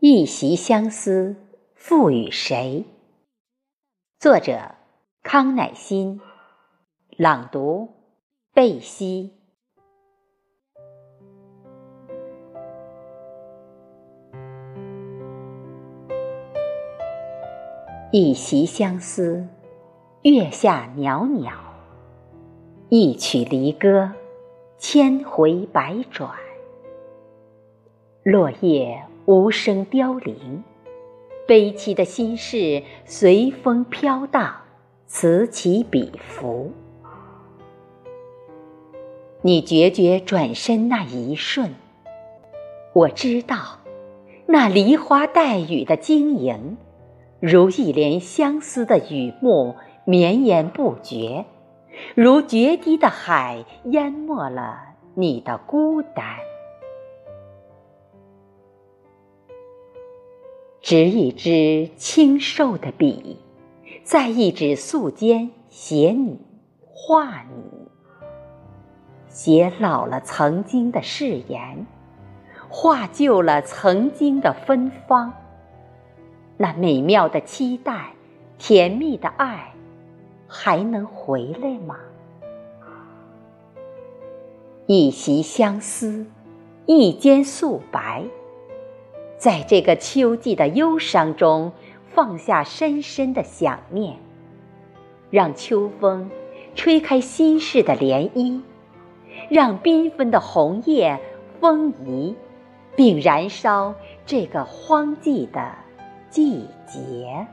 一袭相思，赋予谁？作者：康乃馨，朗读：贝西。一袭相思，月下袅袅；一曲离歌，千回百转。落叶无声凋零，悲凄的心事随风飘荡，此起彼伏。你决绝转身那一瞬，我知道，那梨花带雨的晶莹，如一帘相思的雨幕，绵延不绝，如决堤的海，淹没了你的孤单。执一支清瘦的笔，在一纸素笺写你，画你，写老了曾经的誓言，画旧了曾经的芬芳。那美妙的期待，甜蜜的爱，还能回来吗？一袭相思，一间素白。在这个秋季的忧伤中，放下深深的想念，让秋风吹开心事的涟漪，让缤纷的红叶丰腴，并燃烧这个荒寂的季节。